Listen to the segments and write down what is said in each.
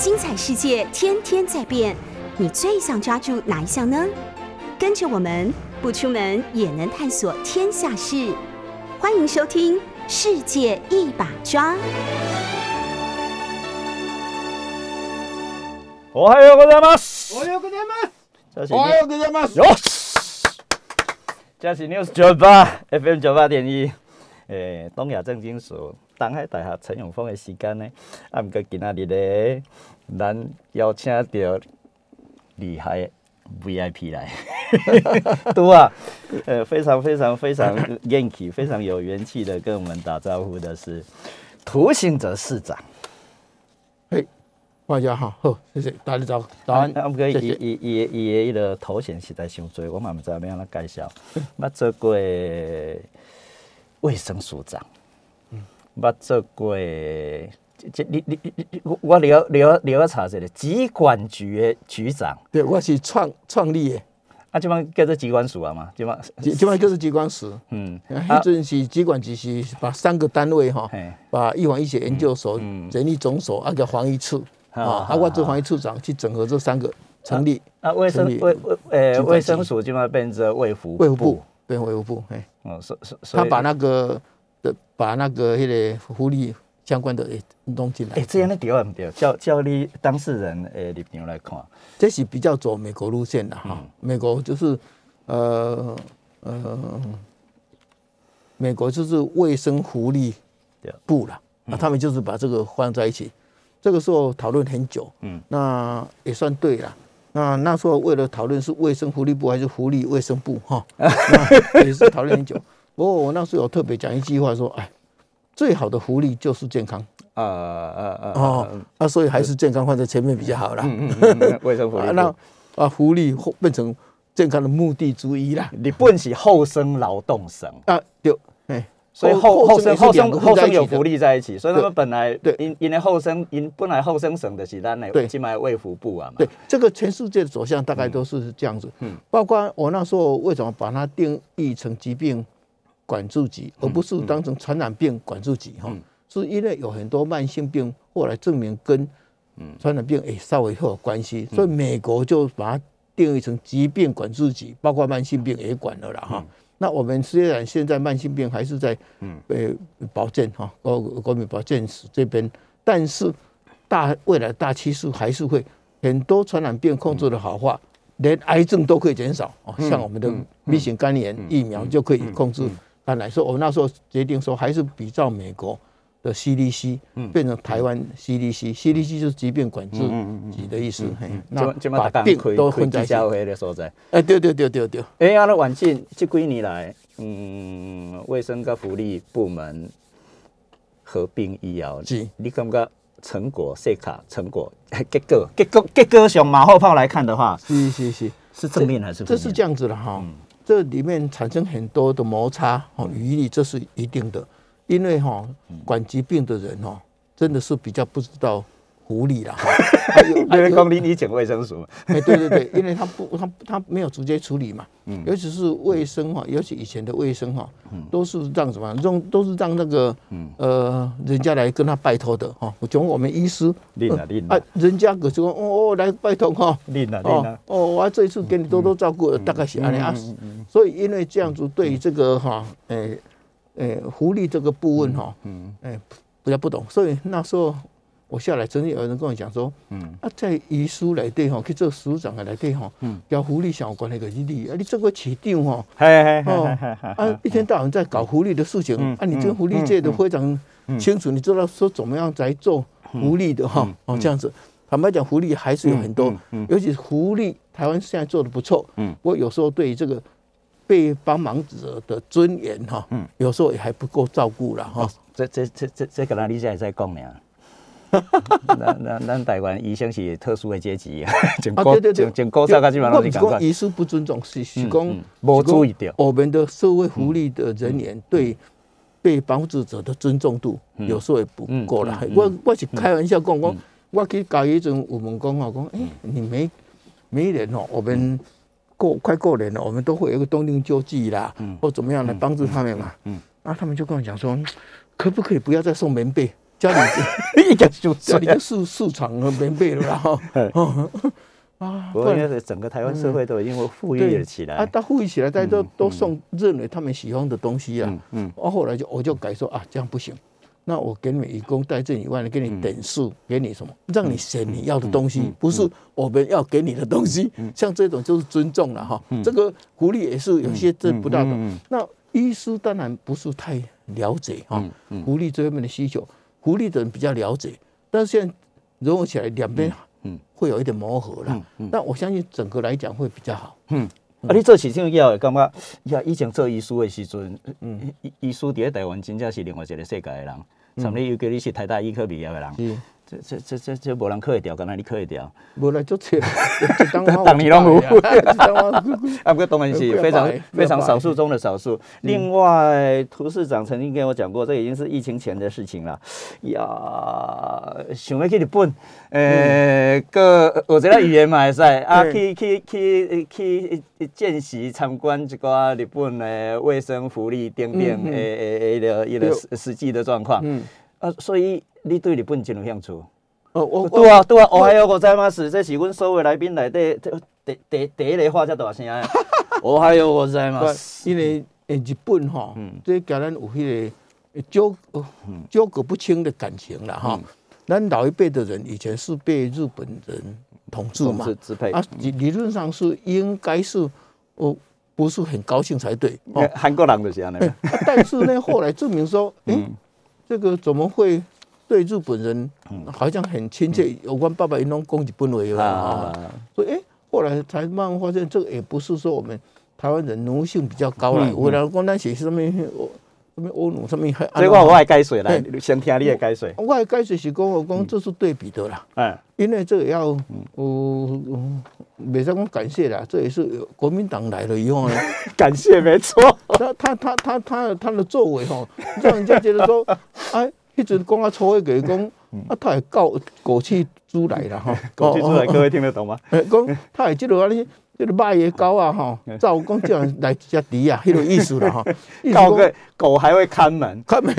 精彩世界天天在变，你最想抓住哪一项呢？跟着我们不出门也能探索天下事，欢迎收听《世界一把抓》。おはようございます。おはようございます。这是おはようございます。哟，这是 News 九八 FM 九八点一，诶，东亚正经所 东海大学陈永峰的时间呢，啊，毋过今仔日咧，咱邀请到厉害的 VIP 来，对啊，呃，非常非常非常 元气，非常有元气的跟我们打招呼的是涂行者市长。嘿，大家好，好，谢谢大家早早安啊，，毋过伊谢谢。伊伊的伊的迄个头衔实在伤多，我嘛毋知道要安怎介绍。捌做过卫生署长，捌做过这你你你你我我了了了查一个疾管局的局长，对，我是创创立的，啊，即帮叫做机关署啊嘛，即摆基基本上就是机关室。嗯。迄阵是机管局是把三个单位哈，把预防医学研究所、嗯人力总所啊个防疫处。好啊，好啊我做防疫处长去整合这三个成立啊卫生卫卫诶卫生署即摆变成卫福卫福部，变卫福部，哎，哦，所所所以他把那个的把那个迄个福利相关的也弄进来诶，。这样的对啊毋对？叫叫你当事人诶立场来看，这是比较走美国路线的哈。嗯美国就是呃呃，美国就是卫生福利部了，那他们就是把这个放在一起。这个时候讨论很久，嗯，那也算对了。那那时候为了讨论是卫生福利部还是福利卫生部哈，那也是讨论很久。不过我那时候有特别讲一句话说，哎，最好的福利就是健康。啊啊啊哦，啊，所以还是健康放在前面比较好啦。嗯嗯嗯，卫生福利 啊，部。那啊，福利后变成健康的目的之一啦。日本是后生劳动省，啊，对，哎，所以后后生后生后生有福利，在一起，所以他们本来对因因为后生因本来后生省的是咱的对。今买卫福部啊嘛，对，这个全世界的走向大概都是这样子。嗯嗯，包括我那时候为什么把它定义成疾病管制局，而不是当成传染病管制局哈？嗯。是因为有很多慢性病后来证明跟传染病也稍微会有关系，所以美国就把它定义成疾病管制局，包括慢性病也管了啦哈。那我们虽然现在慢性病还是在呃保健哈国国民保健署这边，但是大未来大趋势还是会很多传染病控制的好话，连癌症都可以减少哦，像我们的 B 型肝炎疫苗就可以控制肝癌。所以我那时候决定说，还是比照美国的 CDC 变成台湾 CDC，CDC 就是疾病管制局的意思。嘿，那今把病都混在一起。会的所在。哎，对对对对对，哎，啊，那晚近这几年来，嗯，卫生跟福利部门合并以后，是你感觉成果、细卡成果、结果、结果、结果上马后炮来看的话，是是是。是正面还是？这是这样子的哈，这里面产生很多的摩擦哦，余力这是一定的，因为哈管疾病的人哦，真的是比较不知道狐狸了，哈还 有因为讲你你讲卫生署，哎，对对对，因为他不他他没有直接处理嘛，尤其是卫生哈，尤其以前的卫生哈，都是让什么让都是让那个呃人家来跟他拜托的哈，我从我们医师恁啊恁啊。啊，人家可是说哦哦来拜托哈。恁啊恁哦啊，哦，我这一次给你多多照顾，大概是安尼啊。所以因为这样子，对于这个哈，诶诶，福利这个部分哈，嗯，诶比较不懂，所以那时候我下来，曾经有人跟我讲说，嗯，啊，在遗书内底吼，去做署长的内底吼，嗯，交福利相关的个你，啊，你做个市长吼，嘿嘿啊，一天到晚在搞福利的事情，啊，你这个福利界的非常清楚，你知道说怎么样来做福利的哈，哦，这样子。坦白讲，福利还是有很多，尤其是福利，台湾现在做的不错。嗯，我有时候对这个被帮忙者的尊严哈，嗯，有时候也还不够照顾了哈。这这这这这个咱你才会使讲呢。咱咱咱台湾医生是特殊的阶级啊，对对对，从从古早到基本上讲。遗失不尊重，是是讲嗯没注意到我们的社会福利的人员对被帮助者的尊重度有时候也不够啦。我我是开玩笑讲我，我去搞一种我们讲啊，讲哎，你每每一年哦，我们过快过年了，我们都会有一个冬令救济啦，或怎么样来帮助他们嘛。嗯，那，他们就跟我讲说，可不可以不要再送棉被？家里一个就家里就市市场和棉被了啦哈。哦 啊，我觉得整个台湾社会都已经富裕了起来啊，来。他富裕起来，大家都都送认为他们喜欢的东西啊。嗯后来就我就改说啊，这样不行。那我给你们义工带这以外呢，给你点数，给你什么，让你选你要的东西，不是我们要给你的东西。像这种就是尊重了哈。这个福利也是有些这不大懂。那医师当然不是太了解哈，福利这方面的需求，福利的人比较了解，但是现在融合起来，两边嗯会有一点磨合了。但我相信整个来讲会比较好。嗯啊，你做市政以后会感觉，呀，以前做医师的时阵，嗯。医医师伫咧台湾真正是另外一个世界的人。甚至尤其你是台大医科毕业的人，是，这这这这这无人考会掉，敢若你考会掉。无来做切，当 当你拢有有。啊，不过当然是非常非常少数中的少数。另外，涂市长曾经跟我讲过，这已经是疫情前的事情了。呀，想要去日本，呃，个学一个语言嘛会使，啊，去去去去见习参观一寡日本的卫生福利等等诶诶诶的一个对实实际的状况。嗯，啊，所以你对日本真有兴趣？哦，我对啊，对啊，我还有我在吗？是这是阮所有来宾内底第第第一个话遮大声的。我还有我在吗？因为诶日本吼嗯，这甲咱有迄个纠呃纠葛不清的感情啦哈。咱老一辈的人以前是被日本人统治嘛，支配。啊，理理论上是应该是哦，不是很高兴才对哦。韩国人就是安尼。啊但是呢，后来证明说，哎、嗯这个怎么会对日本人嗯。好像很亲切？有关爸爸也能讲日本话啦，所以哎、后来才慢慢发现，这个也不是说我们台湾人奴性比较高啦，嗯有人讲咱是什么什么欧奴什么还，所以我我来解说啦，先听你的解说。我的解释是讲，我讲这是对比的啦，嗯因为这个要有，没使讲感谢啦，这也是有国民党来了以后呢。感谢，没错。他他他他他他的作为哦，让人家觉得说，哎，迄阵讲啊，初一个讲啊，他系高过去主来啦，哈，过去主来，各位听得懂吗？讲他系即落啊哩。这个卖野狗啊哈，照讲这样来只猪啊，迄个意思啦哈，狗还会看门，看门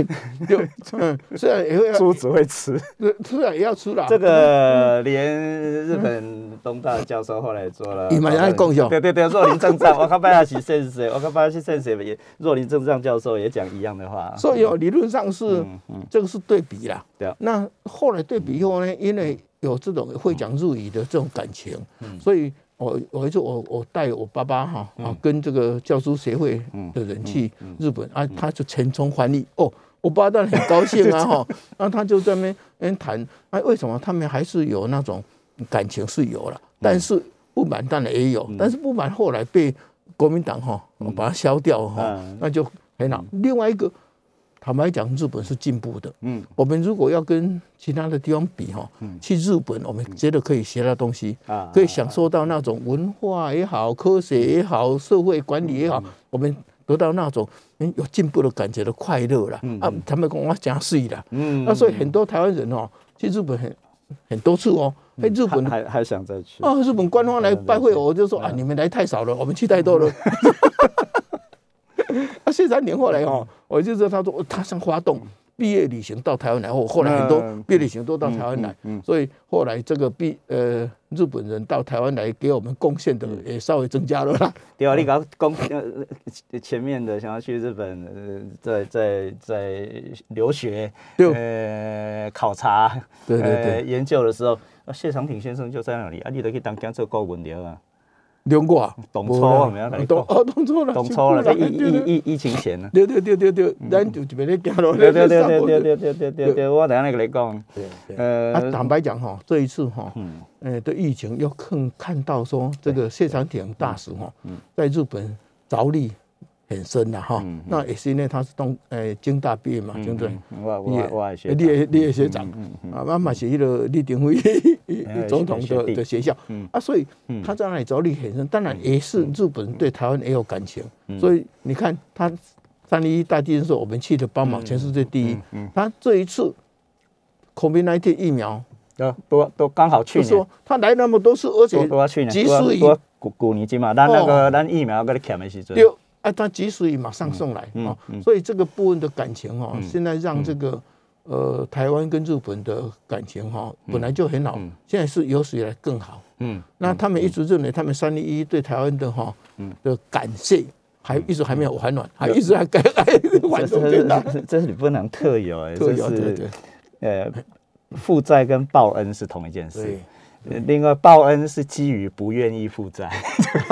就嗯，虽然也会猪只会吃。虽然也要吃啦，这个连日本东大的教授后来做了，伊嘛在讲是吧对对对，若林正藏，我看拜下是先生，我看拜下是先生也，若林正藏教授也讲一样的话。所以哦，理论上是这个是对比啦。对。啊那后来对比以后呢，因为有这种会讲日语的这种感情，嗯。所以我我一次我我带我爸爸哈啊跟这个教书协会的人去日本啊，他就全程翻译哦。我爸当然很高兴啊 哈，然后他就在那边边谈，哎，为什么他们还是有那种感情是有了，但是不满当然也有，但是不满后来被国民党哈把它消掉哈嗯，那就很好。另外一个，坦白讲，日本是进步的。嗯。我们如果要跟其他的地方比哈，去日本我们觉得可以学到东西，啊。可以享受到那种文化也好、科学也好、社会管理也好，我们得到那种嗯有进步的感觉的快乐啦。啊，他们跟我讲是的，嗯。那所以很多台湾人哦，去日本很很多次哦，哎，日本还还还想再去。啊，日本官方来拜会我，我就说啊，你们来太少了，我们去太多了。啊，谢三年后来哦，我就知道他说哦他上花洞毕业旅行到台湾来，后后来很多嗯。毕业旅行都到台湾来，所以后来这个毕呃日本人到台湾来给我们贡献的也稍微增加了啦。对啊，你刚讲呃前面的想要去日本，呃，在在在留学，对。呃，考察，对对对。呃研究的时候，啊谢长廷先生就在那里，啊，你都去当讲做顾问了啊，两个啊，懂错我们要来讲。懂哦，懂错了，懂错了，这疫疫疫疫情前呢。对对对对对，咱就这边咧行咯，对对对对对对对对对对，我等下来跟你讲，啊，呃，坦白讲哈，这一次哈，嗯。呃的疫情要看看到说这个谢长廷大使哈，在日本着力很深的哈。嗯。那也是因为他是东诶京大毕业嘛，对不对？嗯我我我也学你也你也学长啊，妈妈是一个李登辉哎 总统的的学校嗯。啊，所以他在那里着力很深。当然也是日本人对台湾也有感情，所以你看他三一一大地震时候，我们去的帮忙，全世界第一。他这一次 COVID-19 疫苗，都都都刚好去说，他来那么多次，而且都都要去年，及都要时雨都要古古年金嘛，咱那个咱疫苗搁咧欠的时阵，六，啊，他及时雨马上送来嗯啊嗯，所以这个部分的感情哦，现在让这个呃，台湾跟日本的感情哈本来就很好，现在是有史以来更好。嗯，那他们一直认为他们三零一对台湾的哈的感谢还一直还没有还暖，还一直还该 还还这是这是你不能特有哎，特有对对，呃，负债跟报恩是同一件事。另外，报恩是基于不愿意负债。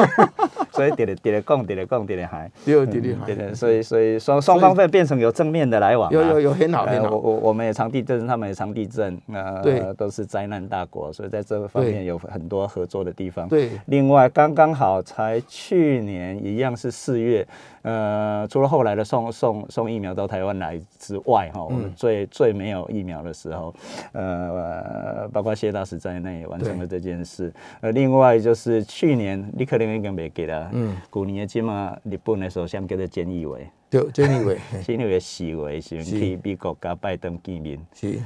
所以，点了点了贡，点了贡，点了还，对对对，对对，所以所以双双方会变成有正面的来往，有有有很好很好。我我我们也常地震，他们也常地震，那，对，都是灾难大国，所以在这方面有很多合作的地方。对，另外刚刚好才去年一样是四月。呃，除了后来的送送送疫苗到台湾来之外，哈，我们最最没有疫苗的时候，呃，包括谢大使在内完成了这件事。呃，另外就是去年你可能已经没给了，嗯，古年的起码日本的首相叫做菅义伟，对，菅义伟，菅义伟视为是去美国加拜登见面。是。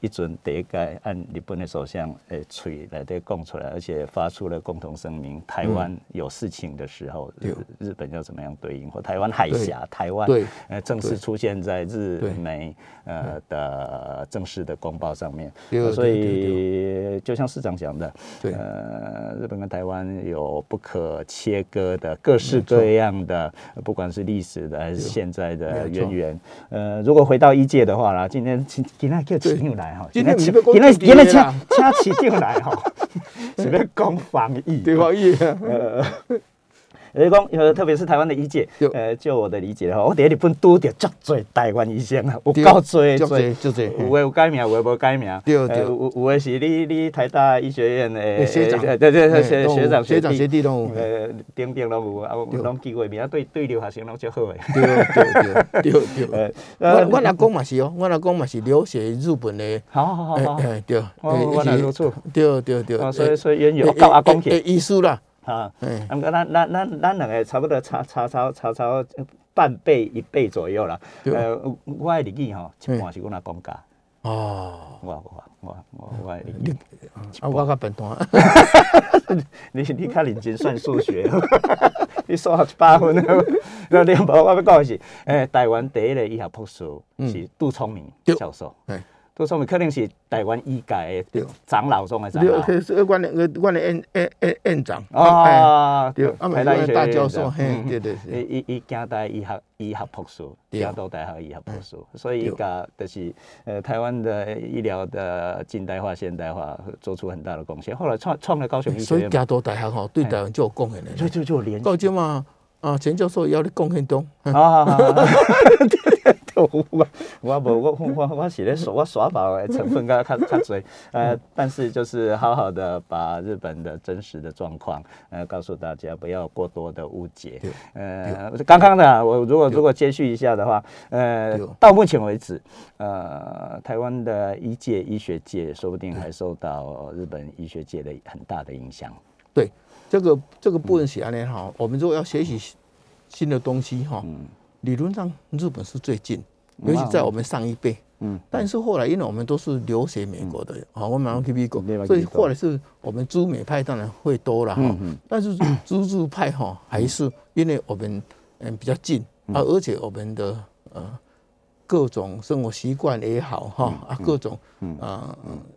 一准得一届按日本的首相诶嘴来对供出来，而且发出了共同声明：台湾有事情的时候，日日本要怎么样对应？或台湾海峡，台湾呃正式出现在日美呃的正式的公报上面。所以就像市长讲的，呃，日本跟台湾有不可切割的各式各样的，不管是历史的还是现在的渊源。呃，如果回到一届的话啦，今天今今天叫请又来。今天今天今天请请起定来哈，是要讲防疫，对防疫。呃，讲呃，特别是台湾的医界，呃，就我的理解吼，我第一日本拄着足多台湾医生啊，有够侪，足多，足多，有诶有改名，有诶无改名，对对，有有诶是你你台大医学院的学长，对对学学长学长学弟拢有，呃，顶顶拢有啊，拢记过名，对对留学生拢足好诶，对对对对对，我我阿公嘛是哦，我阿公嘛是留学日本的，好好好好，对，我来如初，对对对，所以所以渊源教阿公去，医术啦。啊，嗯，咁个咱咱咱咱两个差不多差差差差差半倍一倍左右啦。呃，我的日语吼，一半是我阿公教。哦，我我我我我的日语，啊，我较笨蛋。你你较认真算数学，你数学一百分。那另外我要讲的是，诶，台湾第一个医学博士是杜聪明教授。都说明可能是台湾医界的长老中的长老，对，是我的我我的院院院院长。啊，对，台大医学大教授，对对对，伊伊京大医学医学博士，京都大学医学博士，所以伊家就是呃台湾的医疗的近代化、现代化做出很大的贡献。后来创创了高雄医学院，所以京都大学吼对台湾就有贡献的，就就就连高级嘛。啊，钱教授要你贡献中。啊，我我无我我 我是咧耍我耍宝的成分较较较多，呃，但是就是好好的把日本的真实的状况，呃，告诉大家，不要过多的误解。呃，刚刚的我如果如果接续一下的话，呃，到目前为止，呃，台湾的医界医学界说不定还受到日本医学界的很大的影响。对。这个这个部分写安联好，我们如果要学习新的东西哈，理论上日本是最近，尤其在我们上一辈。嗯，但是后来因为我们都是留学美国的，啊，我们马上去美国，所以后来是我们朱美派当然会多了哈。但是 朱日派哈还是因为我们嗯比较近啊，而且我们的呃各种生活习惯也好哈啊各种啊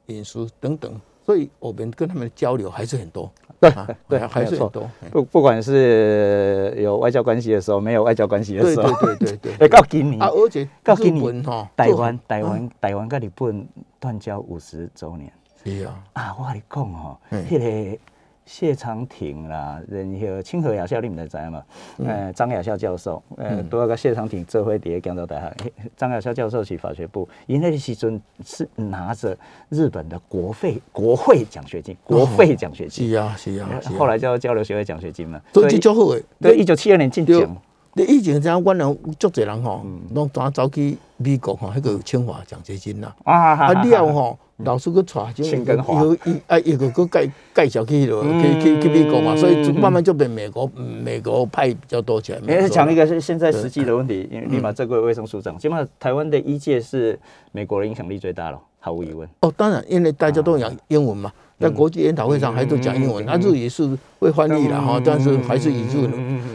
饮食等等，所以我们跟他们的交流还是很多。对对，还是多。不不管是有外交关系的时候，没有外交关系的时候，对对对对。到今年啊，而且告今年哈，台湾台湾台湾跟日本断交五十周年。是啊。啊，我跟你讲哦，迄个。谢长廷啦，然后清河亚校你们在知嘛？呃，张亚校教授，呃，多个谢长廷做伙伫江州大学，张亚校教授是法学部，因那时阵是拿着日本的国费国会奖学金，国费奖学金是啊是啊，后来叫交流学会奖学金嘛，所好诶。对，一九七二年进奖。你以前这样，我人足侪人吼，拢早走去美国吼，迄个清华奖学金啦。啊啊了吼。老师去带，就有一啊一个个介介绍去了，去去去美国嘛，所以慢慢就被美国美国派比较多钱。也是讲一个是现在实际的问题，因为立马这个卫生署长，起码台湾的医界是美国的影响力最大了，毫无疑问。哦，当然，因为大家都讲英文嘛，在国际研讨会上还都讲英文，那日语是会翻译了哈，但是还是以日。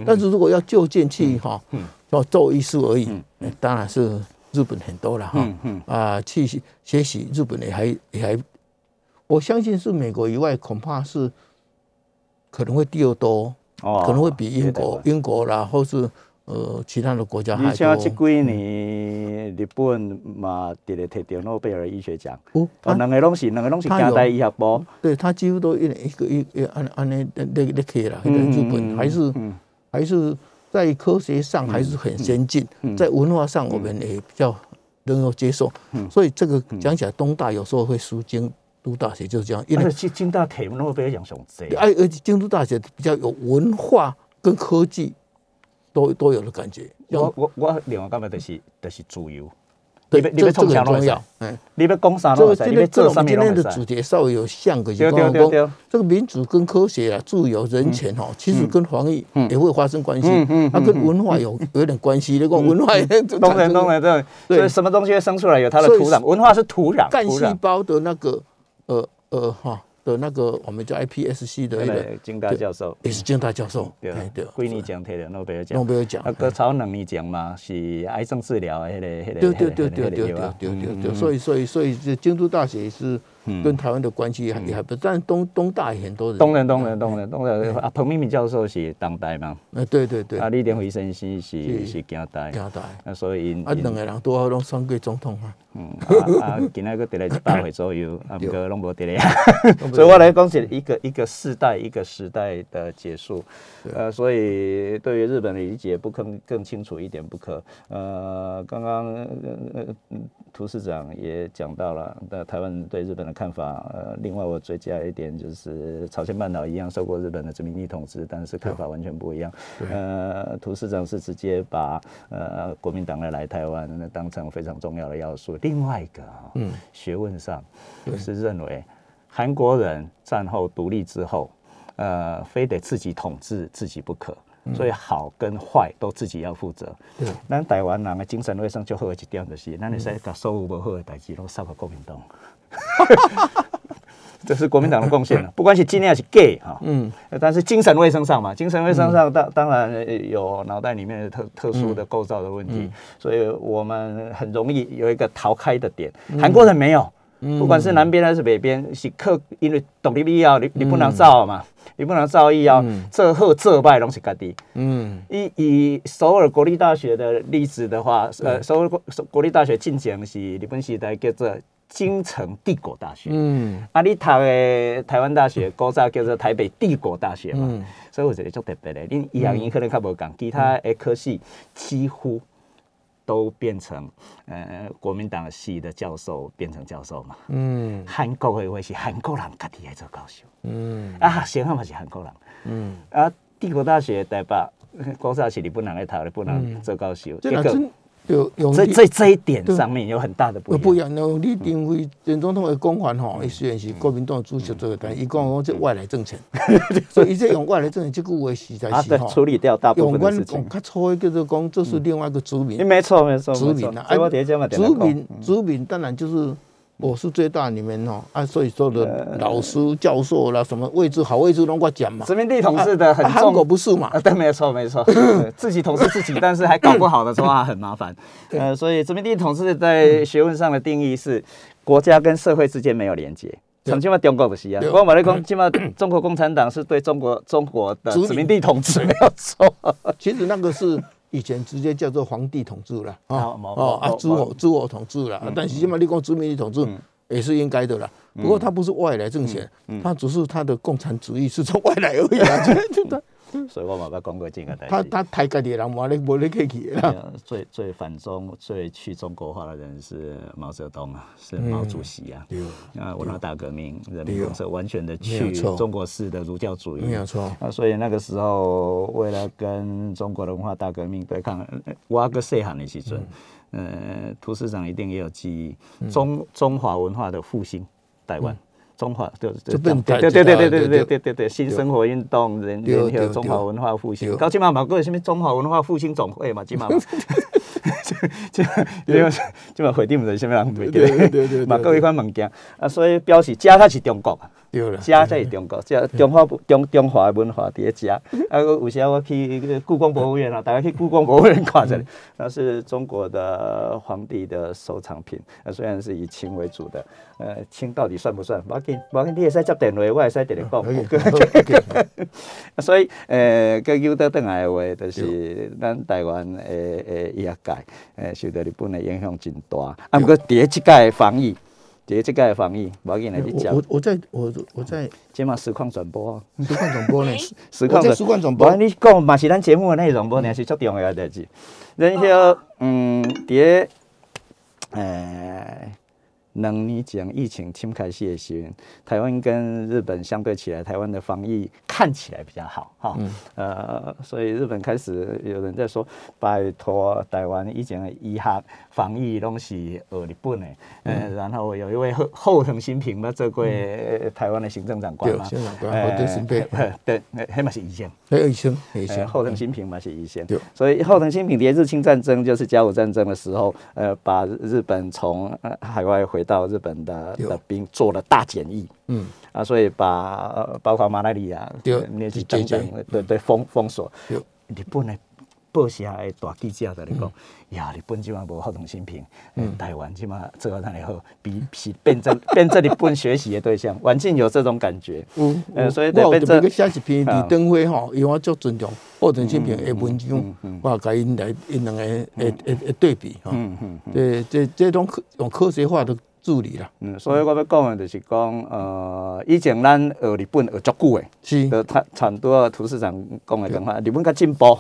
但是如果要就近去哈，要做一术而已，当然是。日本很多了哈。啊，去学习日本也还也还，我相信是美国以外，恐怕是可能会第二多，哦可能会比英国、英国啦，或是呃其他的国家还你像这。几年，日本嘛，直咧摕到诺贝尔医学奖，哦，两个拢是两个拢是近代医学部，对他几乎都一一个一一按按那那那那可以了，嗯日本还是嗯还是在科学上还是很先进，嗯在文化上我们也比较能够接受，嗯所以这个讲起来，东大有时候会输京都大学，就是这样，因为而且京大摕诺贝尔奖上济，而而且京都大学比较有文化跟科技都都有的感觉，我我我另外感觉就是就是自由，对，你要你要这这个创啥拢要，，嗯，你要讲啥这个拢要做今天这个我啥物拢会们今天的主使。题稍微有像个，就对刚刚讲对对。对，这个民主跟科学啊、自由、人权哦，其实跟防疫也会发生关系。嗯嗯，它跟文化有有点关系。如果文化也当然当然，对，对。所以什么东西会生出来有它的土壤，文化是土壤，干细。胞的那个呃呃哈的那个我们叫 iPSC 的那个对，金大教授，也是金大教授，对哎对，几年前摕了诺贝尔奖。诺，贝尔奖那个超能力奖嘛是癌症治疗的迄个迄个，对对对对对对对对所以所以所以这京都大学也是嗯跟台湾的关系还也还不，但东东大也很多人，当然当然当然当然。啊，彭明敏教授是当代嘛，呃对对对。啊，，李登辉先生是是。是近代，加大，啊，所以因啊两个人都好拢选过总统啊，嗯啊啊，今仔个得来一百岁左右，啊，不过拢无得来，所以我来讲是一个一个世代一个时代的结束，呃，所以对于日本的理解不更更清楚一点不可。呃，刚刚呃呃嗯涂市长也讲到了，那台湾对日本的看法。呃，另外我追加一点就是，朝鲜半岛一样受过日本的殖民地统治，但是看法完全不一样。呃，涂市长是直接把呃国民党来来台湾那当成非常重要的要素。另外一个啊、嗯学问上是认为韩国人战后独立之后，呃，非得自己统治自己不可。所以好跟坏都自己要负责。对。咱台湾人的精神卫生就好的一点就是，咱会使把所有不好的代志拢扫给国民党。这是国民党的贡献了，不管是今天还是 gay 哈，嗯，但是精神卫生上嘛，精神卫生上当当然呃有脑袋里面的特特殊的构造的问题，所以我们很容易有一个逃开的点。韩国人没有，不管是南边还是北边，是克因为独立必要，你你不能造嘛，你不能造诣要这好这败拢是家己。嗯。以以首尔国立大学的例子的话，呃，首尔国国立大学进前是日本时代叫做京城帝国大学。嗯。啊，你读的台湾大学古早叫做台北帝国大学嘛，嗯。所以我觉得足特别的。恁医学院可能较无共，其他的科系几乎都变成呃国民党系的教授变成教授嘛。嗯。韩国的话是韩国人家己来做教授，嗯。啊，学生嘛是韩国人，嗯，啊，帝国大学台北国大是日本人来读，日本人做教授，结果这哪真有有这利这这一点上面有很大的不一样。不一样，那李登辉前总统的讲法吼，伊虽然是国民党主席做的，但伊讲讲这外来政权，所以伊这用外来政权这句话实在是吼，处理掉大部分的事情。较粗的叫做讲，这是另外一个殖民，没错，没错，没错族民啊，所以我第一讲嘛，族民殖民当然就是我是最大里面哦，啊，所以说的老师教授啦，什么位置好位置拢我讲嘛，殖民地统治的很重韩国。不是嘛啊，？对，没错，没错，自己统治自己，但是还搞不好的话很麻烦。呃，所以殖民地统治在学问上的定义是国家跟社会之间没有连接。像今嘛中国不是啊，对我马来讲，今嘛中国共产党是对中国中国的殖民地统治没有错。其实那个是以前直接叫做皇帝统治了啊哦啊诸侯诸侯统治了，但是起码你讲殖民地统治也是应该的啦。不过他不是外来政权，他只是他的共产主义是从外来而已啊。就就所以我嘛要讲过这个代他。他抬家己的人，无咧无咧客气的啦。呃最最反中、最去中国化的人是毛泽东啊，是毛主席啊。对，啊，文化大革命、人民公社完全的去中国式的儒教主义，没有错。啊，所以那个时候为了跟中国的文化大革命对抗，呃我个细汉的时阵，呃，涂市长一定也有记忆，嗯中中华文化的复兴，台湾。中华就就变对对对对对对对对对对对对新生活运动人对对人有中华文化复兴，对到今嘛嘛个什么中华文化复兴总会嘛，今嘛。嘛，这因为今嘛会定唔是什么人袂记对对对对得，嘛各一款物件。啊，所以表示家才是中国啊，对了，食才是中国，食中华中中华的文化伫咧食。啊，有时候我去故宫博物院啊，大家去故宫博物院看下，那是中国的皇帝的收藏品。啊，虽然是以清为主的，呃，清到底算不算？无要紧，无要紧，你会使接电话，我会使直接讲。所以，呃，佮有得倒来的话，就是咱台湾诶诶医学界，诶受到日本的影响真大。啊，毋过第一届防疫。这这个防疫，我给你讲。我我在我我在，今嘛实况转播，实况转播呢？实况在实况转播。你讲嘛是咱节目的内容，无呢是最重要的代志。然后，嗯，第，诶。两年前疫情侵开始的时候，台湾跟日本相对起来，台湾的防疫看起来比较好哈。呃，所以日本开始有人在说，拜托台湾以前的医学防疫拢是学日本的。嗯，然后有一位后后藤新平嘛，做过台湾的行政长官嘛。行政长官，后藤新平。对，那嘛是医生。医生，医生。后藤新平嘛是医生。所以后藤新平连日清战争就是甲午战争的时候，呃，把日本从海外回。到日本的的兵做了大检疫，嗯。啊，所以把包括马来利亚那些等等，对对封封锁。日本的报社的大记者在你讲，呀，日本即嘛无好同新品，嗯，台湾即嘛做得那里好，比是变成 变成日本学习的对象，完全有这种感觉，嗯，呃，所以我特别写一篇李登辉吼，因为我足尊重好同新平的文章，我甲因来因两个诶诶诶对比哈，嗯嗯，这这这种科用科学化的。助理啦，嗯，所以我要讲的就是讲，呃，以前咱学日本学足久的，是，就差差不多图市长讲的讲话，日本较进步，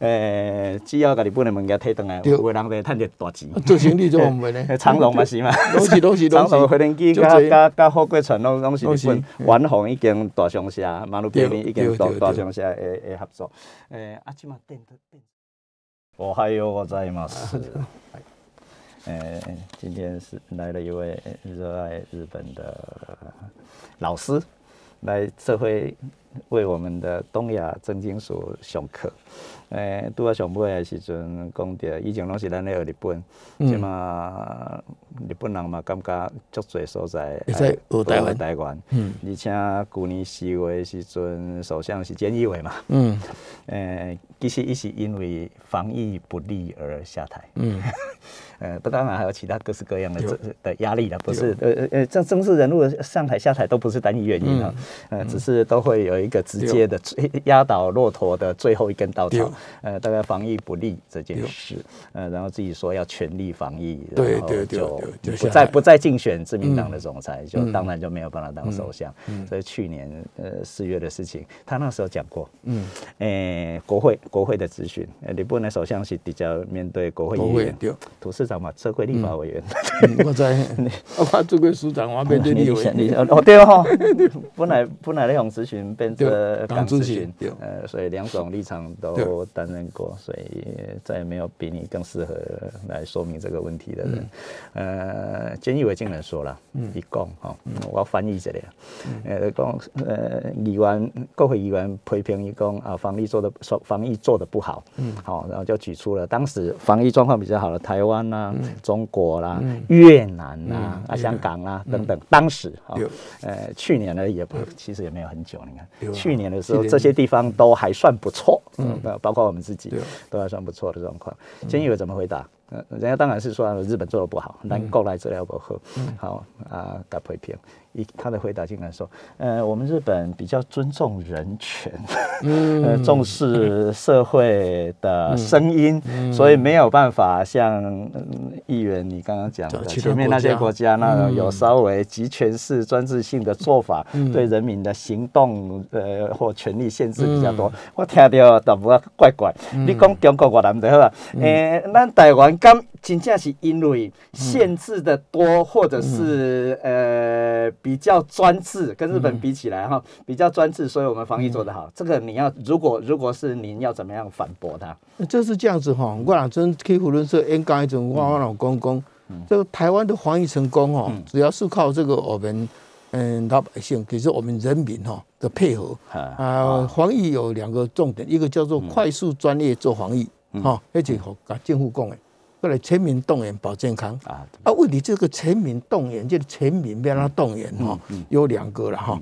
诶，只要甲日本的物件摕倒来，有个人会趁着大钱。做生意做唔会咧？长隆嘛是嘛，拢是拢是长隆飞轮机加加加货柜船拢拢是日本，远航已经大商社，马路边边已经大大商社诶诶合作，诶，啊，即嘛电电，我还有我在吗？呃，今天是来了一位热爱日本的老师，来这回为我们的东亚正金属上课。诶，拄啊上尾诶时阵讲着，以前拢是咱咧学日本，即嘛日本人嘛感觉足侪所在在学台湾，台湾，嗯，而且去年四月时阵首相是菅义伟嘛，嗯，诶，其实伊是因为防疫不利而下台，嗯，呃，不当然还有其他各式各样的的的压力啦，不是，呃呃呃，正正式人物上台下台都不是单一原因啊，呃，只是都会有一个直接的压倒骆驼的最后一根稻草。呃，大概防疫不力这件事，呃，然后自己说要全力防疫，然后就不再不再竞选自民党的总裁，就当然就没有办法当首相。所以去年呃四月的事情，他那时候讲过，嗯，诶，国会国会的咨询，你不能首相是比较面对国会议员，土市长嘛，社会立法委员，我在，我做过市长，我面对立委，哦对哦，本来本来那种咨询变成党咨询，呃，所以两种立场都。担任过，所以再也没有比你更适合来说明这个问题的人。呃，菅义伟竟然说了，一共哈，我要翻译这里，呃，讲呃，议员国会议员批评一共啊，防疫做的说防疫做的不好，嗯，好，然后就举出了当时防疫状况比较好的台湾啦、中国啦、越南啦、啊香港啊等等，当时哈，呃，去年呢也不，其实也没有很久，你看去年的时候这些地方都还算不错，嗯，包括。我们自己都还算不错的状况，监义委怎么回答？呃，人家当然是说日本做的不好，但过来治疗不好，好啊，打批评。一他的回答竟然说，呃，我们日本比较尊重人权，呃，重视社会的声音，所以没有办法像议员你刚刚讲的前面那些国家那种有稍微集权式专制性的做法，对人民的行动呃或权利限制比较多。我听到都不怪怪，你讲中国我难得好吧？诶，咱台湾刚真正是因为限制的多，或者是呃。比较专制，跟日本比起来哈，比较专制，所以我们防疫做得好。这个你要，如果如果是您要怎么样反驳他？就是这样子哈，我讲真，开胡论说，应该一种我我老公公，这个台湾的防疫成功哈，主要是靠这个我们嗯老百姓，其实我们人民哈的配合啊。防疫有两个重点，一个叫做快速专业做防疫哈，而且和跟政府讲的。过来全民动员保健康啊！啊，问题这个全民动员，就是全民要让动员哈，有两个了哈。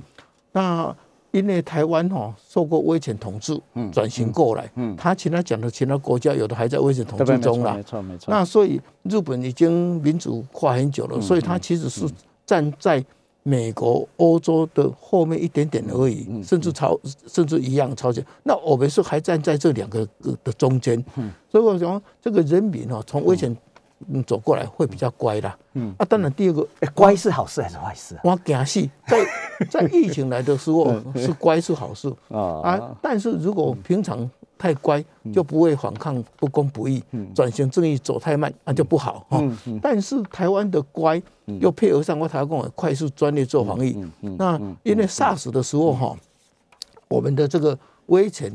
那因为台湾哈受过威权统治，转型过来，他其他讲的其他国家有的还在威权统治中了没。错没错。那所以日本已经民主化很久了，所以他其实是站在美国、欧洲的后面一点点而已，甚至超甚至一样超前。那我们是还站在这两个的中间，所以我想这个人民哦，从威权嗯。走过来会比较乖啦。嗯。啊，当然第二个哎乖是好事还是坏事啊？我惊死，在在疫情来的时候是乖是好事。啊。啊，但是如果平常太乖，就不会反抗不公不义，转型正义走太慢，那就不好哈。但是台湾的乖又配合上我台湾共快速专业做防疫，那因为 SARS 的时候哈，我们的这个威权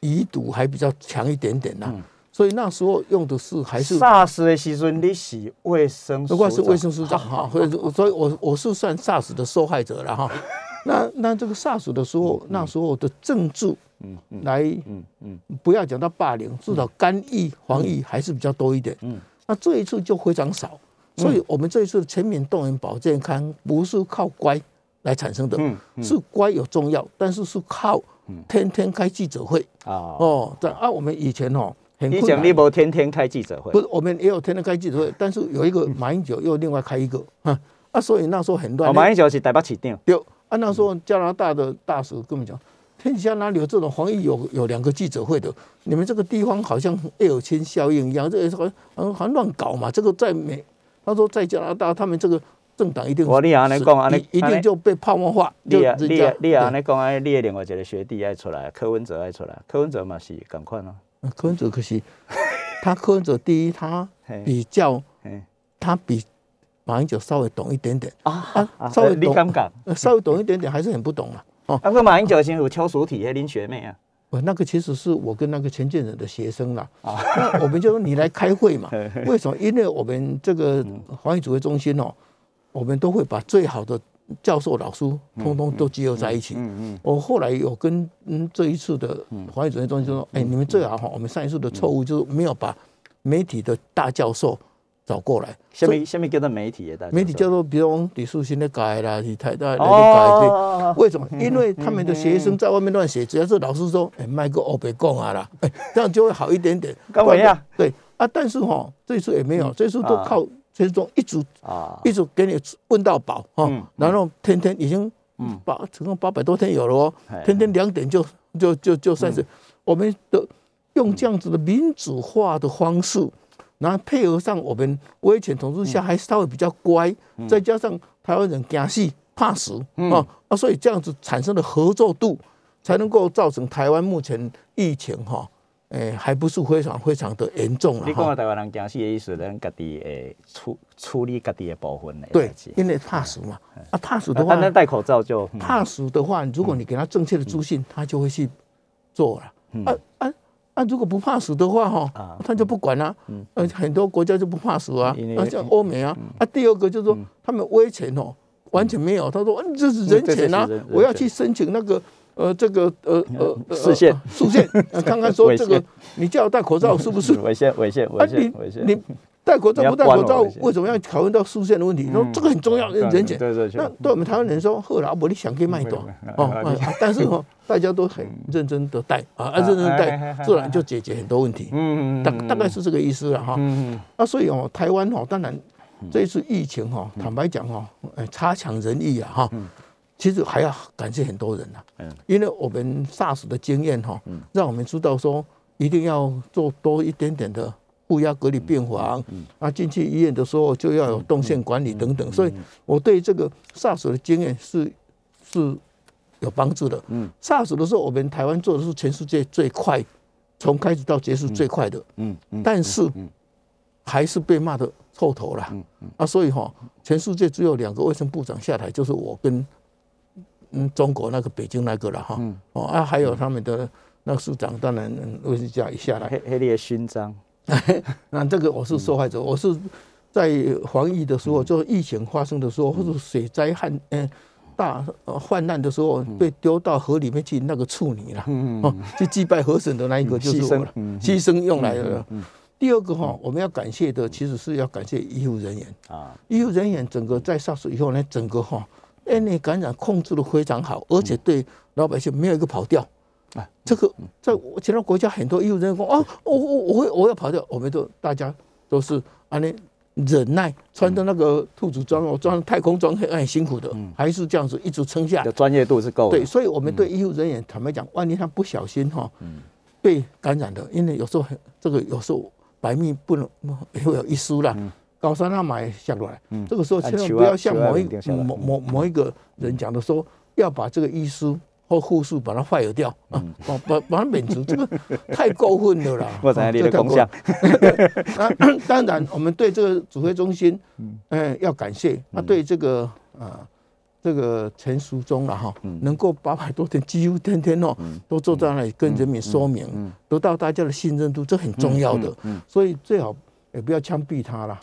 遗毒还比较强一点点呐，所以那时候用的是还是 SARS 的时阵，你是卫生署长，不过是卫生署长 哈，所以所以我我是算 SARS 的受害者了哈。那那这个 SARS 的时候，那时候的政治，嗯来，嗯嗯，不要讲到霸凌，至少干预防疫还是比较多一点。嗯，那这一次就非常少，所以我们这一次的全民动员保健康不是靠乖来产生的，是乖有重要，但是是靠天天开记者会。啊。哦，对啊，我们以前哦。很你讲你无天天开记者会。不，是，我们也有天天开记者会，但是有一个马英九又另外开一个，哈啊，所以那时候很乱。哦，马英九是台北市长，对，啊，那时候加拿大的大使跟我们讲，天底下哪里有这种防疫有有两个记者会的？你们这个地方好像叶尔钦效应一样，这好像好像乱搞嘛。这个在美，他说在加拿大，他们这个政党一定我你也安尼讲安尼一一定就被泡沫化，你啊你就人家也你也安尼讲安尼，你的另外一个学弟爱出来，柯文哲爱出来，柯文哲嘛是赶快啊。嗯柯文哲可惜，他柯文哲第一，他嘿比较嘿他比马英九稍微懂一点点啊啊，稍微懂你敢讲？呃稍微懂一点点，还是很不懂了。哦，啊，个马英九先有邱淑体还拎学妹啊，我那个其实是我跟那个陈建仁的学生啦。那我们就说你来开会嘛？为什么？因为我们这个防疫指挥中心哦，我们都会把最好的教授、老师通通都集合在一起。我后来有跟嗯这一次的防疫指挥中心说，哎，你们最好哈，我们上一次的错误就是没有把媒体的大教授找过来。下面下面叫做媒体的大媒体叫做，比如李树新的改啦，李太大的改哦对，为什么？因为他们的学生在外面乱写，只要是老师说，哎，卖个欧北贡啊啦，哎，这样就会好一点点。干嘛呀？对啊，但是哈，这次也没有，这次都靠这种一组啊，一组给你问到饱哈嗯，然后天天已经八总共八百多天有了哦哎，天天两点就就就就算是我们的用这样子的民主化的方式。然后配合上我们威权统治下还稍微比较乖，再加上台湾人惊死怕死啊啊，所以这样子产生的合作度，才能够造成台湾目前疫情哈，诶还不是非常非常的严重了哈。你讲台湾人惊死的意思，咱家己诶处处理家己的部分呢对，因为怕死嘛。啊，怕死的话啊单，单戴口罩就嗯。怕死的话，如果你给他正确的资讯，他就会去做了。啊啊啊！如果不怕死的话，哈啊，他就不管啦。呃，很多国家就不怕死啊因为，啊，像欧美啊。啊，第二个就是说，他们威权哦，完全没有。他说，嗯这是人权啊我要去申请那个。呃，这个呃呃呃视线呃视线，呃看看说 危这个险，你叫我戴口罩是不是？危险危险危险戴口罩不戴口罩为什么要讨论到视线的问题？说这个很重要，嗯人权。对对对那对我们台湾人说，后来我你想给卖多哦，啊但是 哦，大家都很认真的戴啊，啊认真地戴，自然就解决很多问题。嗯大大概是这个意思了哈。嗯那所以哦，台湾哦，当然这一次疫情哈，坦白讲哦，哎差强人意啊哈。其实还要感谢很多人呐嗯，因为我们 SARS 的经验哈，让我们知道说一定要做多一点点的负压隔离病房，啊，进去医院的时候就要有动线管理等等，所以我对这个 SARS 的经验是是有帮助的。嗯，SARS 的时候，我们台湾做的是全世界最快，从开始到结束最快的，嗯嗯，但是还是被骂的臭头了。啊，所以哈，全世界只有两个卫生部长下台，就是我跟嗯中国那个北京那个了哈。哦啊，还有他们的那个市长，当然嗯卫生家也下来。黑黑列勋章，那这个我是受害者，我是在防疫的时候，就是疫情发生的时候，或者水灾旱嗯大呃患难的时候，被丢到河里面去那个处理了。哦，去祭拜河神的那一个就是我了，牺牲用来的。第二个哈，我们要感谢的其实是要感谢医护人员。啊，医护人员整个在 SARS 以后呢，整个哈 N A 感染控制的非常好，而且对老百姓没有一个跑掉。啊，这个在其他国家很多医务人员说啊，我我我会我要跑掉，我们都大家都是啊那忍耐，穿着那个兔子装哦，装太空装很很辛苦的，还是这样子一直撑下来。专业度是够的。对，所以我们对医务人员坦白讲，万一他不小心哈，被感染的，因为有时候很这个有时候百密不能会有一疏啦。高山那买下来，这个时候千万不要像某一某某某一个人讲的说，要把这个医书。或护士把它坏了掉啊，把把把它免除，这个太过分了啦！我在你的功效。那 当然，我们对这个指挥中心，嗯，要感谢。那对这个啊，这个陈淑忠了哈，能够八百多天，几乎天天哦，都坐在那里跟人民说明，得到大家的信任度，这很重要的。所以最好也不要枪毙他了。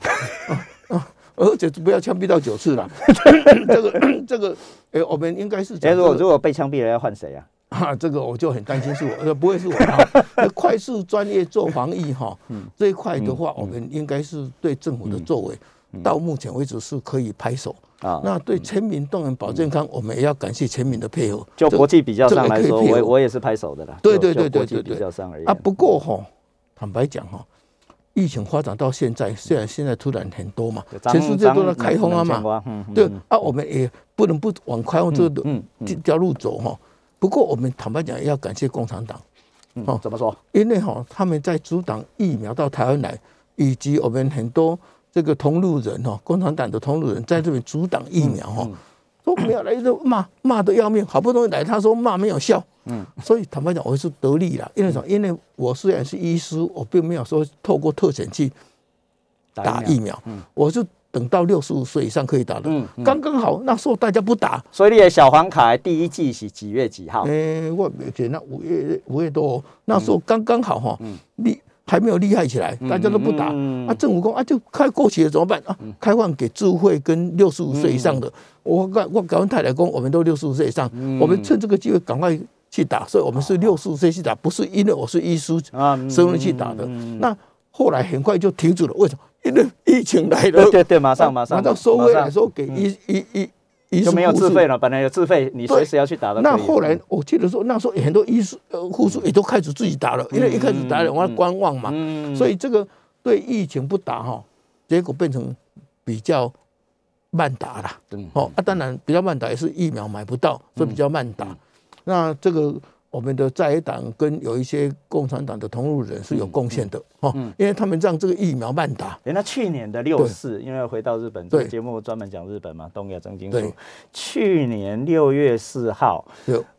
而且不要枪毙到九次了，这个 这个，哎，我们应该是。哎，如果如果被枪毙了，要换谁啊？啊，这个我就很担心是我，不会是我。快速专业做防疫哈，这一块的话，我们应该是对政府的作为，到目前为止是可以拍手啊。那对全民动员保健康，我们也要感谢全民的配合。就国际比较上来说，我我也是拍手的啦。对对对对对对。比较上而已。啊，不过哈，坦白讲哈。疫情发展到现在，虽然现在突然很多嘛，全世界都在开放啊嘛，对啊，我们也不能不往开放这个这条路走哈。不过我们坦白讲，要感谢共产党，哦，怎么说？因为哈，他们在阻挡疫苗到台湾来，以及我们很多这个同路人哈，共产党的同路人在这边阻挡疫苗哈。都没有来，就骂骂的要命，好不容易来，他说骂没有效，嗯，所以坦白讲，我是得利了，因为什么？因为我虽然是医师，我并没有说透过特选去打疫苗，嗯，我是等到六十五岁以上可以打的，嗯，刚刚好那时候大家不打，所以你的小黄卡第一季是几月几号？哎，我没记，那五月五月多，那时候刚刚好哈，嗯，你。还没有厉害起来，大家都不打啊！政府工啊，就开过期了怎么办啊？开放给智慧跟六十五岁以上的。我我我跟太太公，我们都六十五岁以上，我们趁这个机会赶快去打。所以我们是六十五岁去打，不是因为我是医书生人去打的。那后来很快就停止了，为什么？因为疫情来了。对对，马上马上。马上收回来，说给医医医。就没有自费了，本来有自费，你随时要去打的。那后来我记得说，那时候很多医师、呃护士也都开始自己打了，因为一开始打了，我要观望嘛。所以这个对疫情不打哈，结果变成比较慢打了。哦，啊，当然比较慢打也是疫苗买不到，所以比较慢打。那这个。我们的在野党跟有一些共产党的同路人是有贡献的哦，因为他们让这个疫苗慢打。那去年的六四，因为回到日本，这个节目专门讲日本嘛，东亚正金属。去年六月四号，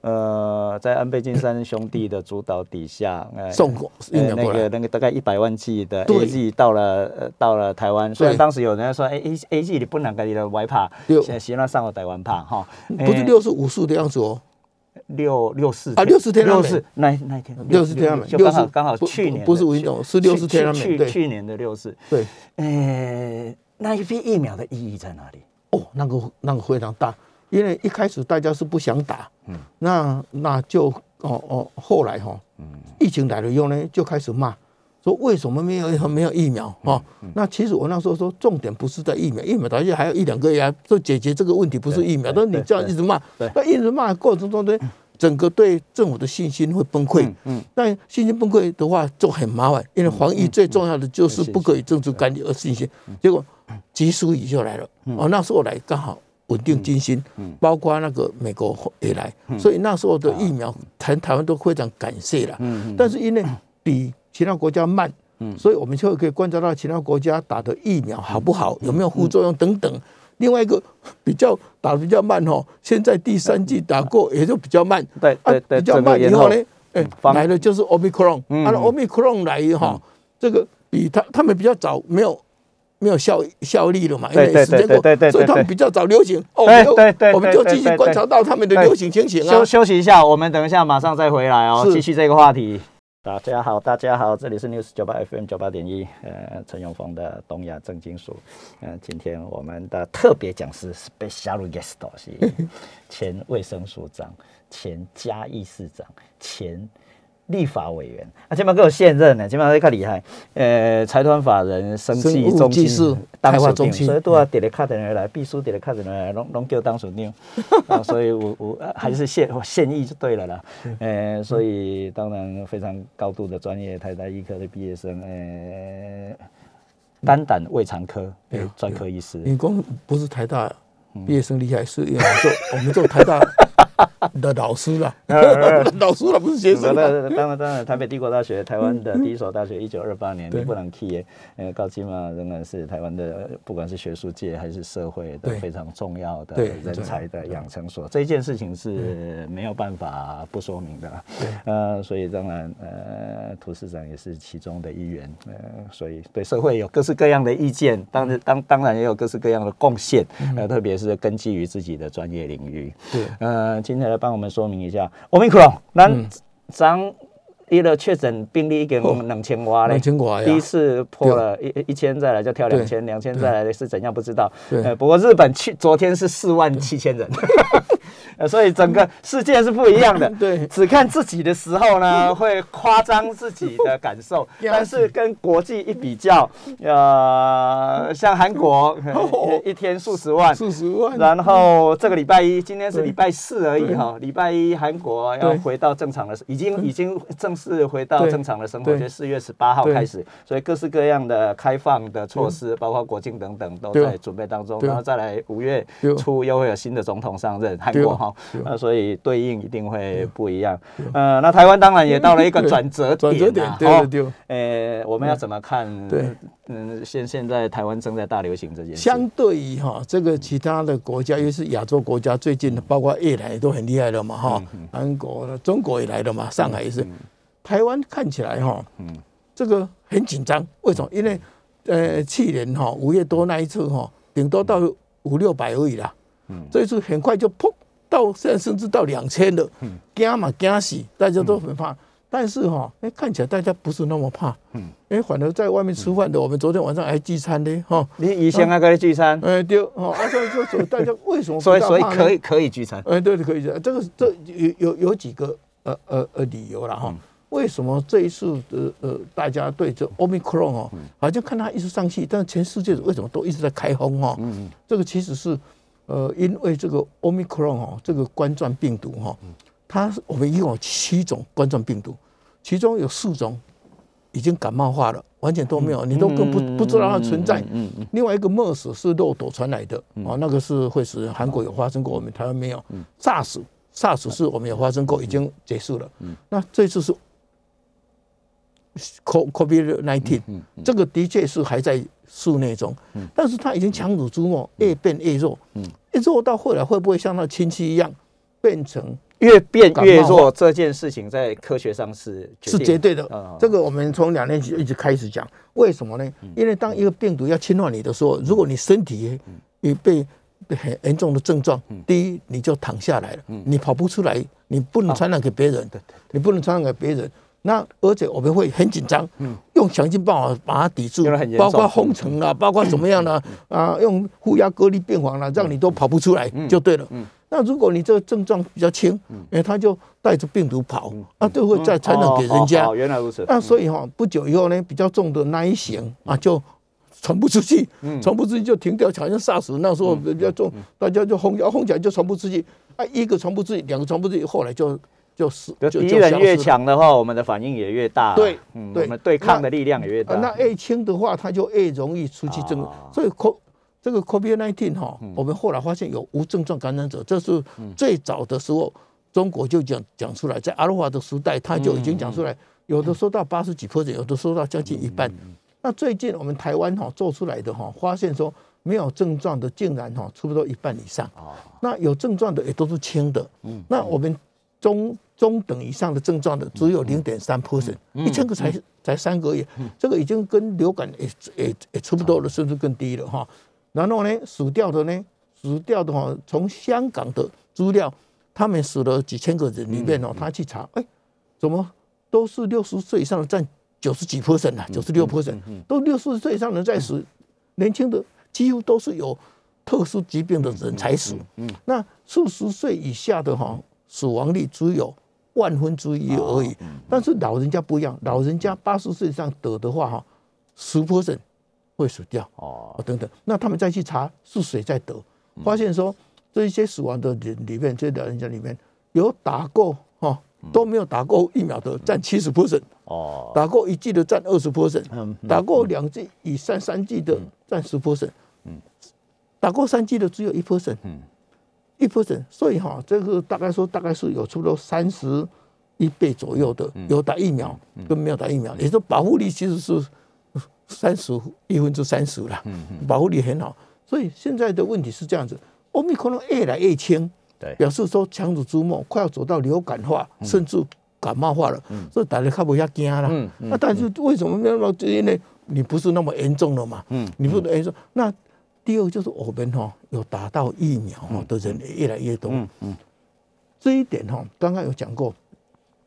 呃，在安倍晋三兄弟的主导底下，送过那个那个大概一百万剂的 A G 到了到了台湾。虽然当时有人说，哎 A A G 你不能给你的外怕，现在希望上了台湾怕哈，不是六十五数的样子哦。六六四啊，六四天六四那那一天，六四天安门，就刚好刚好去年不是吴英勇，是六四天安门，对，去年的六四，对，呃，那一批疫苗的意义在哪里？哦，那个那个非常大，因为一开始大家是不想打，嗯，那那就哦哦，后来哈，嗯，疫情来了以后呢，就开始骂。说为什么没有没有疫苗哦？那其实我那时候说，重点不是在疫苗，疫苗而且还有一两个月就解决这个问题，不是疫苗。但是你这样一直骂，那一直骂过程中呢，整个对政府的信心会崩溃。嗯，但信心崩溃的话就很麻烦，因为防疫最重要的就是不可以政治干预而信心。结果急速雨就来了，哦，那时候来刚好稳定军心，包括那个美国也来，所以那时候的疫苗台台湾都非常感谢了。嗯，但是因为比其他国家慢，嗯，所以我们就可以观察到其他国家打的疫苗好不好，有没有副作用等等。另外一个比较打的比较慢哦，现在第三季打过也就比较慢，对对对，比较慢以后呢，哎，来的就是 omicron，啊，omicron 来哈，这个比他他们比较早没有没有效效力了嘛，因为时间过，所以他们比较早流行。哦，对对，我们就继续观察到他们的流行情形啊。休休息一下，我们等一下马上再回来哦，继续这个话题。大家好，大家好，这里是 News 九八 FM 九八点一，呃，陈永峰的东亚正金属，嗯，今天我们的特别讲师 Special Guest 是前卫生署长、前嘉义市长、前立法委员，啊，起码给我现任呢，起码较厉害。呃，财团法人生计中心当署长，所以都要点了卡的人来，秘书点了卡的人来，拢拢叫当署长。啊，所以我我还是现现役就对了啦。呃，所以当然非常高度的专业，台大医科的毕业生，呃，肝胆胃肠科专科医师。你光不是台大毕业生厉害，是因为做 我们做台大。的老师了，老师了，不是学生。那当然，当然，台北帝国大学，台湾的第一所大学，一九二八年，你不能去。呃，高基嘛，仍然是台湾的，不管是学术界还是社会的非常重要的人才的养成所。这件事情是没有办法不说明的。呃，所以当然，呃，涂市长也是其中的一员。呃，所以对社会有各式各样的意见，当然，当当然也有各式各样的贡献。呃，特别是根基于自己的专业领域。对，呃，今天来帮我们说明一下，欧米克戎，咱咱一个确诊病例已经两千多两千多第一次破了一一千，再来就跳两千，两千再来是怎样不知道。呃，不过日本去昨天是四万七千人。所以整个世界是不一样的，对，只看自己的时候呢，会夸张自己的感受，但是跟国际一比较，呃，像韩国 一天数十万，数十万，然后这个礼拜一，今天是礼拜四而已哈，礼拜一韩国要回到正常的，已经已经正式回到正常的生活，就四月十八号开始，所以各式各样的开放的措施，包括国境等等都在准备当中，然后再来五月初又会有新的总统上任，韩国哈。那所以对应一定会不一样，呃，那台湾当然也到了一个转折点，转折点，对对对，呃，我们要怎么看？对，嗯，现现在台湾正在大流行这件事，相对于哈这个其他的国家，尤其是亚洲国家，最近的包括越南都很厉害了嘛，哈，韩国、中国也来了嘛，上海也是，台湾看起来哈，嗯，这个很紧张，为什么？因为呃，去年哈五月多那一次哈，顶多到五六百而已啦，嗯，这一次很快就砰。到现在甚至到两千了，惊嘛惊死，大家都很怕。但是哈，哎，看起来大家不是那么怕。嗯，哎，反而在外面吃饭的，我们昨天晚上还聚餐呢哈。你以前还可以聚餐？哎，对，哦，啊，所以就所以大家为什么？所以所以可以可以聚餐？哎，对可以。这个这有有有几个呃呃呃理由了哈。为什么这一次的呃大家对这 omicron 哦，好像看它一直上去，但是全世界为什么都一直在开轰哈？嗯嗯，这个其实是。呃，因为这个 omicron 哈，这个冠状病毒哈，它我们一共有七种冠状病毒，其中有四种已经感冒化了，完全都没有，你都更不不知道它存在。嗯嗯。另外一个 MERS 是肉朵传来的，啊，那个是会使韩国有发生过，我们台湾没有。SARS，SARS 是我们有发生过，已经结束了。嗯。那这次是 COVID nineteen，这个的确是还在室内中，但是他已经强弩之末，越变越弱。嗯。越弱到后来会不会像那亲戚一样变成越变越弱？这件事情在科学上是是绝对的。这个我们从两年级一直开始讲，为什么呢？因为当一个病毒要侵犯你的时候，如果你身体也被很严重的症状，第一你就躺下来了，你跑不出来，你不能传染给别人，你不能传染给别人。那而且我们会很紧张，用想尽办法把它抵住，包括封城啊，包括怎么样呢？啊，用负压隔离病房啦，让你都跑不出来就对了。那如果你这个症状比较轻，哎，他就带着病毒跑，啊，就会再传染给人家。原来如此。那所以哈，不久以后呢，比较重的那一型啊，就传不出去，传不出去就停掉，好像 SARS 那时候比较重，大家就轰要轰起来就传不出去，啊，一个传不出去，两个传不出去，后来就。就是敌人越强的话，我们的反应也越大。对，嗯，我们对抗的力量也越大。那越轻的话，它就越容易出去症。所以 c 这个 COVID-19 哈，我们后来发现有无症状感染者，这是最早的时候中国就讲讲出来，在阿尔法的时代，他就已经讲出来，有的说到八十几 percent，有的说到将近一半。那最近我们台湾哈做出来的哈，发现说没有症状的竟然哈差不多一半以上。那有症状的也都是轻的。嗯，那我们。中中等以上的症状的只有零点三 percent，一千个才才三个月，这个已经跟流感也也也差不多了，甚至更低了哈。然后呢，死掉的呢，死掉的话，从香港的资料，他们死了几千个人里面哦，他去查，哎，怎么都是六十岁以上的占九十几 percent 啊，九十六 percent，都六十岁以上人在死，年轻的几乎都是有特殊疾病的人才死。嗯，那四十岁以下的哈。死亡率只有万分之一而已。但是老人家不一样，老人家八十岁以上得的话哈，十 percent 会死掉哦。哦等等。那他们再去查是谁在得，发现说这一些死亡的人里面，这些老人家里面有打过哈都没有打过疫苗的占七十 percent，哦，打过一剂的占二十 percent，嗯打过两剂以上三剂的占十 percent，嗯。打过三剂的只有一 percent，嗯一 percent，所以哈，这个大概说大概是有差不多三十一倍左右的嗯有打疫苗跟没有打疫苗，也就是说保护力其实是三十一分之三十了，嗯保护力很好。所以现在的问题是这样子，欧米克戎越来越轻，对，表示说强弩之末快要走到流感化，甚至感冒化了，所以大家看不要惊啦。嗯嗯那但是为什么没有？因为你不是那么严重了嘛，嗯你不是严重。那第二就是我们哈有打到疫苗哈的人越来越多，嗯嗯，这一点哈刚刚有讲过，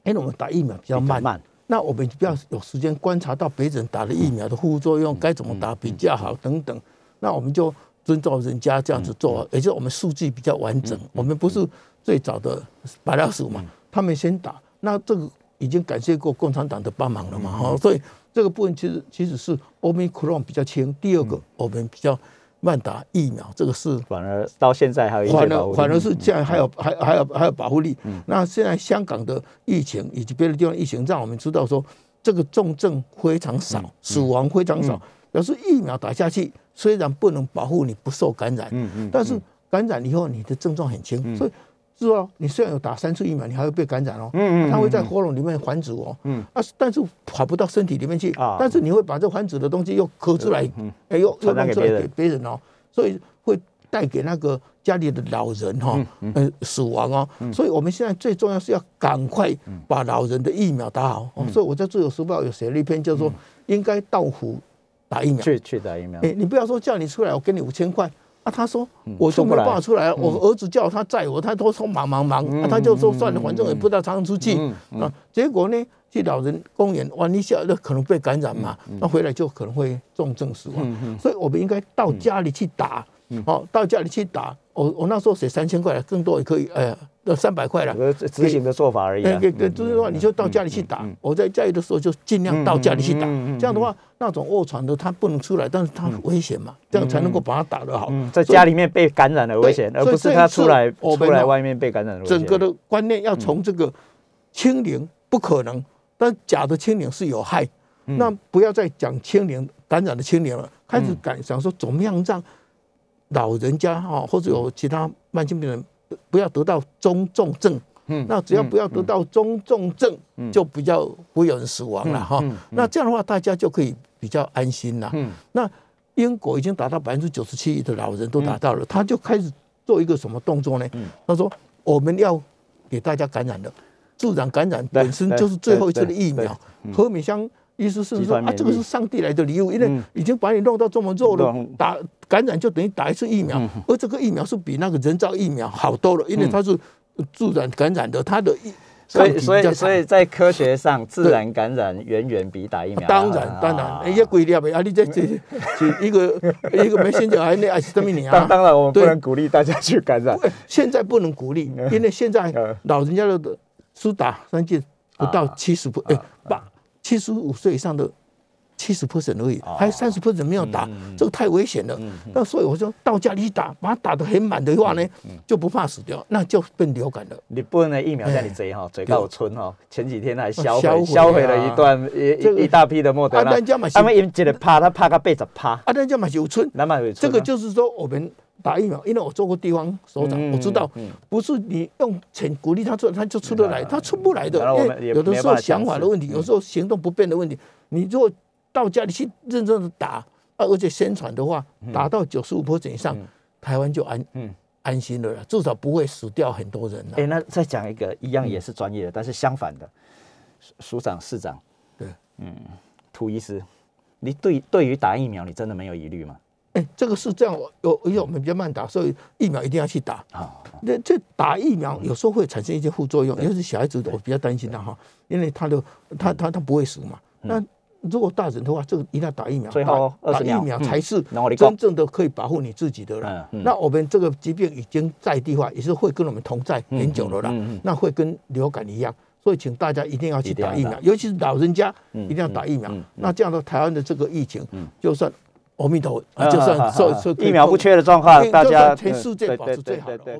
因为我们打疫苗比较慢，慢，那我们比较有时间观察到别人打的疫苗的副作用，该怎么打比较好等等。那我们就遵照人家这样子做，也就是我们数据比较完整。我们不是最早的白老鼠嘛，他们先打，那这个已经感谢过共产党的帮忙了嘛，哈，所以这个部分其实其实是欧米克戎比较轻，第二个我们比较慢打疫苗，这个是反而到现在还有一些反保护力。而反而是这样，还有还还有还有保护力。那现在香港的疫情以及别的地方疫情，让我们知道说这个重症非常少，死亡非常少，表示疫苗打下去虽然不能保护你不受感染，但是感染以后你的症状很轻，所以。是哦，你虽然有打三次疫苗，你还会被感染哦。嗯嗯它会在喉咙里面繁殖哦。嗯，啊，但是跑不到身体里面去。啊但是你会把这繁殖的东西又咳出来，哎，又又弄出来给别人哦，所以会带给那个家里的老人哈、呃，死亡哦。所以我们现在最重要是要赶快把老人的疫苗打好。哦、所以我在《自由时报》有写了一篇，叫做“应该到府打疫苗”。去去打疫苗哎、，你不要说叫你出来，我给你五千块。啊，他说我就没有法出来，我儿子叫他载我，他都说忙忙忙，啊他就说算了，反正也不知道常常出去啊。结果呢，去老人公园玩一下，那可能被感染嘛，那回来就可能会重症死亡。所以我们应该到家里去打，哦，到家里去打。我我那时候写三千块，更多也可以，哎呀，那三百块了。执行的做法而已对对对，就是说你就到家里去打。我在家里的时候就尽量到家里去打，这样的话，那种卧床的他不能出来，但是他危险嘛，这样才能够把他打得好。嗯，在家里面被感染的危险，而不是他出来出来外面被感染的危险。整个的观念要从这个清零不可能，但假的清零是有害，那不要再讲清零感染的清零了，开始敢想说怎么样让老人家哈或者有其他慢性病人不要得到中重症。嗯那只要不要得到中重症，就比较不会有人死亡了哈。那这样的话，大家就可以比较安心了。嗯那英国已经达到百分之九十七的老人都达到了，他就开始做一个什么动作呢？他说我们要给大家感染的，自然感染本身就是最后一次的疫苗。何美香医师甚至说啊，这个是上帝来的礼物，因为已经把你弄到这么弱了嗯，打感染就等于打一次疫苗，而这个疫苗是比那个人造疫苗好多了，因为它是自然感染的，它的疫所以所以所以。在科学上，自然感染远远比打疫苗当然啊当然，一个规律的啊，你这这这一个一个没先讲还那还是什么你啊？当当然，我们不对能鼓励大家去感染。现在不能鼓励，因为现在嗯老人家的是打三剂不到啊七十不哎八七十五岁以上的七十 percent 而已，哦。还有三十 percent 没有嗯打，这个太危险了。那所以我说到家里去打，把它打得很满的话嗯呢，就不怕死掉，那就变流感了。你不能的疫苗在你嘴哈，嘴告村哈，前几天还销销毁销毁了一段一这个一一大批的莫德纳。他们因一个怕他怕个被子怕，啊，人家嘛有村，这个就是说我们。打疫苗，因为我做过地方首长，嗯我知道嗯。不是你用钱鼓励他出来，他就出得来，他出不来的。有的时候想法的问题，有时候行动不便的问题。你如果到家里去认真的打，啊，而且宣传的话，打到九十五以上，台湾就安嗯。安心了啦，至少不会死掉很多人了哎、。那再讲一个一样也是专业的，但是相反的，署署长、市长，对，嗯涂医师，你对对于打疫苗，你真的没有疑虑吗？哎，这个是这样，有因为我们比较慢打，所以疫苗一定要去打。啊，那这打疫苗有时候会产生一些副作用，尤其是小孩子，我比较担心的哈，因为他的他他他不会死嘛。那如果大人的话，这个一定要打疫苗，打疫苗才是真正的可以保护你自己的了。那我们这个疾病已经在地化，也是会跟我们同在很久了啦。那会跟流感一样，所以请大家一定要去打疫苗，尤其是老人家一定要打疫苗。那这样的台湾的这个疫情，就算。阿弥陀佛就算说说一秒不缺的状况大家对对对对对。对